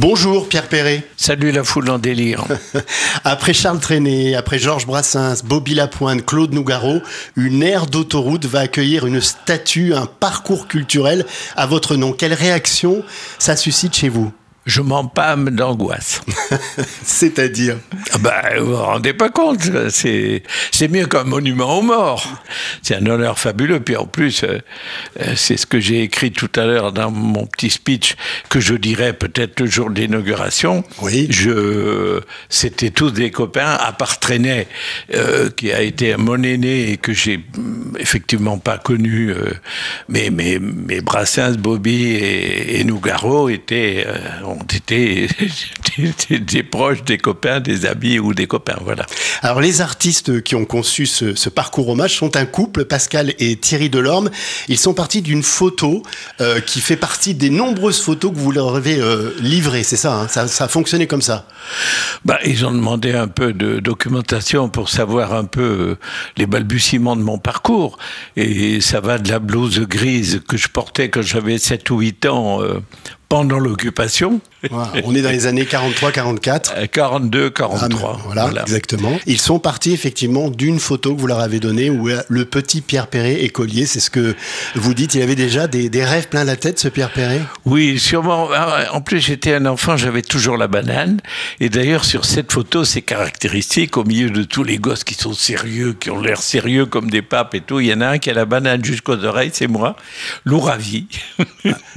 Bonjour Pierre Perret. Salut la foule en délire. après Charles Trenet, après Georges Brassens, Bobby Lapointe, Claude Nougaro, une aire d'autoroute va accueillir une statue, un parcours culturel à votre nom. Quelle réaction ça suscite chez vous? Je m'empâme d'angoisse. C'est-à-dire? Ah bah, Vous vous rendez pas compte, c'est, c'est mieux qu'un monument aux morts. C'est un honneur fabuleux. Puis en plus, euh, euh, c'est ce que j'ai écrit tout à l'heure dans mon petit speech, que je dirais peut-être le jour de l'inauguration. Oui. Je, c'était tous des copains, à part Trenet, euh, qui a été mon aîné et que j'ai mm, effectivement pas connu. mais, mais, mais Brassens, Bobby et, et Nougaro étaient ont été des, proches, des copains, des amis ou des copains. Voilà. Alors les artistes qui ont conçu ce, parcours hommage sont un couple, Pascal et Thierry Delorme. Ils sont partis d'une photo euh, qui fait partie des nombreuses photos que vous leur avez euh, livrées. C'est ça, hein? Ça, ça, a fonctionné comme ça? Bah, Ils ont demandé un peu de documentation pour savoir un peu euh, les balbutiements de mon parcours. Et ça va de la blouse grise que je portais quand j'avais 7 ou 8 ans pendant l'occupation. On est dans les années 43-44. 42, 43. voilà, exactement. Ils sont partis effectivement d'une photo que vous leur avez donnée où le petit Pierre Perret écolier, c'est ce que vous dites. Il avait déjà des, des, rêves plein la tête, ce Pierre Perret? Oui, sûrement. Ah, en plus, j'étais un enfant, j'avais toujours la banane. Et d'ailleurs, sur cette photo, c'est caractéristique, au milieu de tous les gosses qui sont sérieux, qui ont l'air sérieux comme des papes et tout, il y en a un qui a la banane jusqu'aux oreilles, c'est moi, Louravi.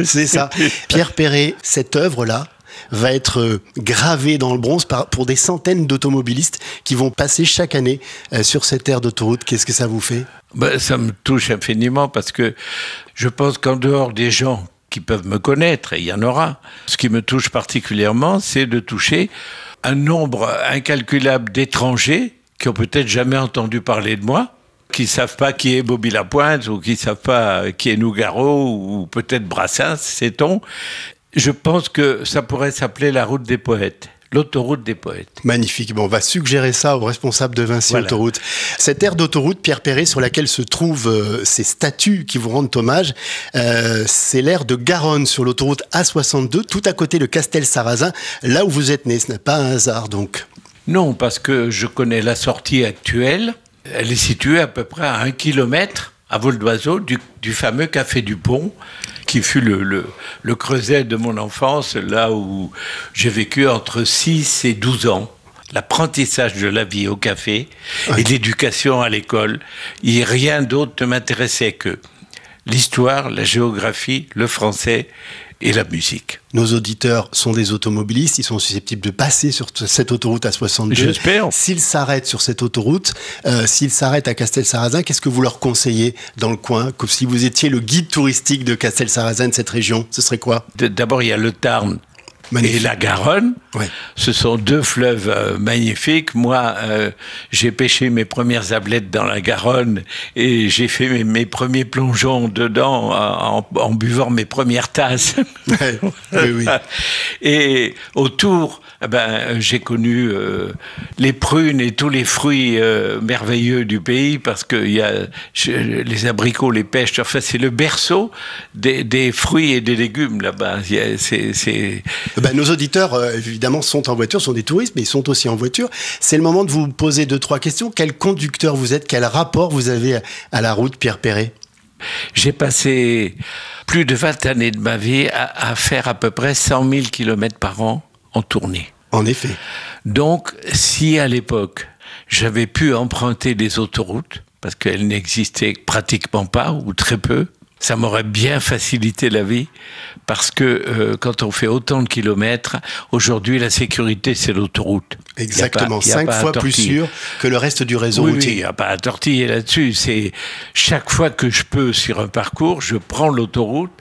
c'est ça. Pierre Perret cette œuvre-là va être euh, gravée dans le bronze pour des centaines d'automobilistes qui vont passer chaque année euh, sur cette aire d'autoroute. Qu'est-ce que ça vous fait? Ben, Ça me touche infiniment parce que je pense qu'en dehors des gens qui peuvent me connaître, et il y en aura, ce qui me touche particulièrement, c'est de toucher un nombre incalculable d'étrangers qui ont peut-être jamais entendu parler de moi, qui savent pas qui est Bobby Lapointe ou qui savent pas qui est Nougaro ou peut-être Brassens, sait-on. Je pense que ça pourrait s'appeler la route des poètes l'autoroute des poètes. Magnifique. Bon, on va suggérer ça aux responsables de Vinci Autoroute. Cette aire d'autoroute, Pierre Perret, sur laquelle se trouvent euh, ces statues qui vous rendent hommage, euh, c'est l'aire de Garonne sur l'autoroute A62, tout à côté de Castel-Sarrazin, là où vous êtes né. Ce n'est pas un hasard, donc. Non, parce que je connais la sortie actuelle elle est située à peu près à un kilomètre à vol d'oiseau du, fameux Café du Pont, qui fut le, creuset de mon enfance, là où j'ai vécu entre 6 et 12 ans. L'apprentissage de la vie au café et l'éducation à l'école. Et rien d'autre ne m'intéressait que l'histoire, la géographie, le français et la musique. Nos auditeurs sont des automobilistes, ils sont susceptibles de passer sur cette autoroute à 62. J'espère. S'ils s'arrêtent sur cette autoroute, euh, s'ils s'arrêtent à Castel-Sarrazin, qu'est-ce que vous leur conseillez dans le coin? Comme si vous étiez le guide touristique de Castel-Sarrazin, de cette région, ce serait quoi? D'abord, il y a le Tarn et la Garonne. Ce sont deux fleuves euh, magnifiques. Moi, euh, j'ai pêché mes premières ablettes dans la Garonne et j'ai fait mes, premiers plongeons dedans en, buvant mes premières tasses. et autour, eh ben, j'ai connu euh, les prunes et tous les fruits merveilleux du pays parce que y a les abricots, les pêches. Enfin, c'est le berceau des, des, fruits et des légumes là-bas. C'est ben, nos auditeurs, euh, évidemment, sont en voiture, sont des touristes, mais ils sont aussi en voiture. C'est le moment de vous poser deux, trois questions. Quel conducteur vous êtes? Quel rapport vous avez à la route, Pierre Perret? J'ai passé plus de 20 années de ma vie à, à faire à peu près 100 000 km par an en tournée. En effet. Donc, si à l'époque, j'avais pu emprunter des autoroutes, parce qu'elles n'existaient pratiquement pas ou très peu, ça m'aurait bien facilité la vie parce que euh, quand on fait autant de kilomètres, aujourd'hui la sécurité c'est l'autoroute. Exactement, cinq fois plus sûr que le reste du réseau oui, il n'y a pas à tortiller là-dessus. C'est chaque fois que je peux sur un parcours, je prends l'autoroute.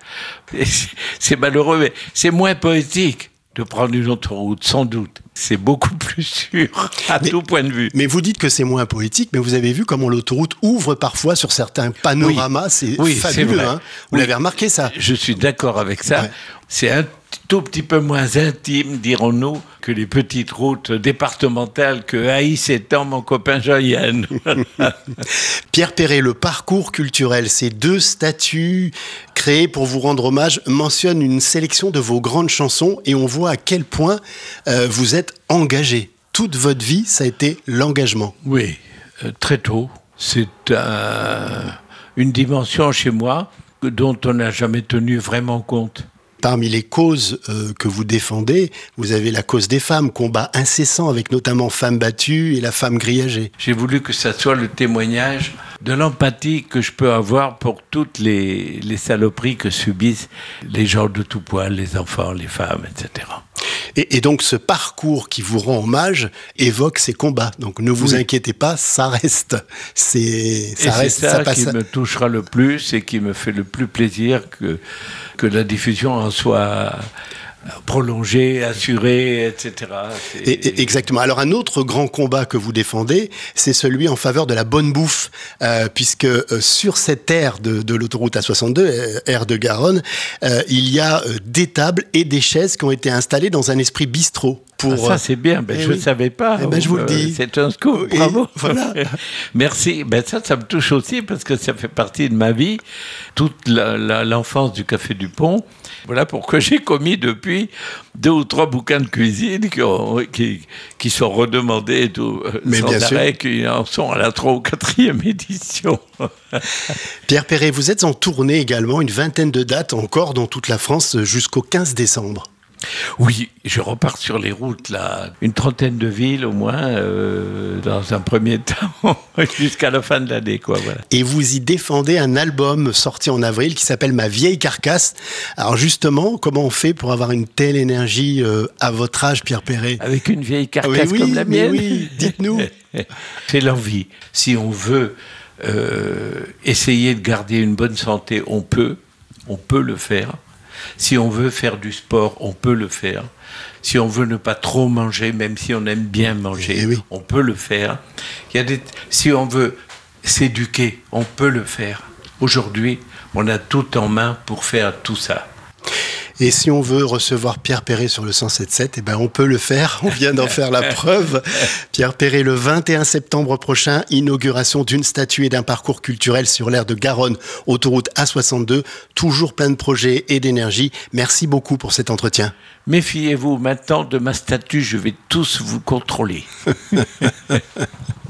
C'est malheureux, mais c'est moins poétique de prendre une autoroute, sans doute. C'est beaucoup plus sûr à tout point de vue. Mais vous dites que c'est moins poétique, mais vous avez vu comment l'autoroute ouvre parfois sur certains panoramas. C'est fabuleux. Hein vous l'avez remarqué ça Je suis d'accord avec ça. C'est un tout petit peu moins intime, dirons-nous, que les petites routes départementales que haïssent étant mon copain Joyenne. Pierre Perret, le parcours culturel, ces deux statues créées pour vous rendre hommage mentionnent une sélection de vos grandes chansons et on voit à quel point euh, vous êtes engagé. Toute votre vie, ça a été l'engagement. Oui, euh, très tôt. C'est une dimension chez moi dont on n'a jamais tenu vraiment compte. Parmi les causes euh, que vous défendez, vous avez la cause des femmes, combat incessant avec notamment Femmes battues et la femme grillagée. J'ai voulu que ça soit le témoignage de l'empathie que je peux avoir pour toutes les, les saloperies que subissent les gens de tout poil, les enfants, les femmes, etc. Et, donc ce parcours qui vous rend hommage évoque ces combats. Donc ne vous inquiétez pas, ça reste. C'est ça reste. ça, qui me touchera le plus et qui me fait le plus plaisir que que la diffusion en soit prolongée, assurée, etc. exactement. Alors un autre grand combat que vous défendez, c'est celui en faveur de la bonne bouffe, euh, puisque euh, sur cette aire de, l'autoroute A62, euh, aire de Garonne, il y a des tables et des chaises qui ont été installées dans un esprit bistrot. Pour, ah, ça c'est bien, ben, eh je ne savais pas. Eh ben, je vous le dis. C'est un scoop, bravo. voilà. Merci. Ben, ça, ça me touche aussi parce que ça fait partie de ma vie, toute l'enfance du Café du Pont. Voilà pourquoi j'ai commis depuis deux ou trois bouquins de cuisine qui, qui, sont redemandés tout, euh, Mais bien sûr. qui en sont à la 3 ou 4e édition. Pierre Perret, vous êtes en tournée également, une vingtaine de dates encore dans toute la France jusqu'au 15 décembre. Oui, je repars sur les routes, là, une trentaine de villes au moins, euh, dans un premier temps, jusqu'à la fin de l'année. quoi. Voilà. Et vous y défendez un album sorti en avril qui s'appelle Ma vieille carcasse. Alors justement, comment on fait pour avoir une telle énergie euh, à votre âge, Pierre Perret? Avec une vieille carcasse comme la mienne Oui, dites-nous. C'est l'envie. Si on veut euh, essayer de garder une bonne santé, on peut, on peut le faire. Si on veut faire du sport, on peut le faire. Si on veut ne pas trop manger, même si on aime bien manger, eh on peut le faire. Il y a des... Si on veut s'éduquer, on peut le faire. Aujourd'hui, on a tout en main pour faire tout ça. Et si on veut recevoir Pierre Perret sur le 107.7, eh ben on peut le faire. On vient d'en faire la preuve. Pierre Perret, le 21 septembre prochain, inauguration d'une statue et d'un parcours culturel sur l'aire de Garonne, autoroute A62. Toujours plein de projets et d'énergie. Merci beaucoup pour cet entretien. Méfiez-vous maintenant de ma statue, je vais tous vous contrôler.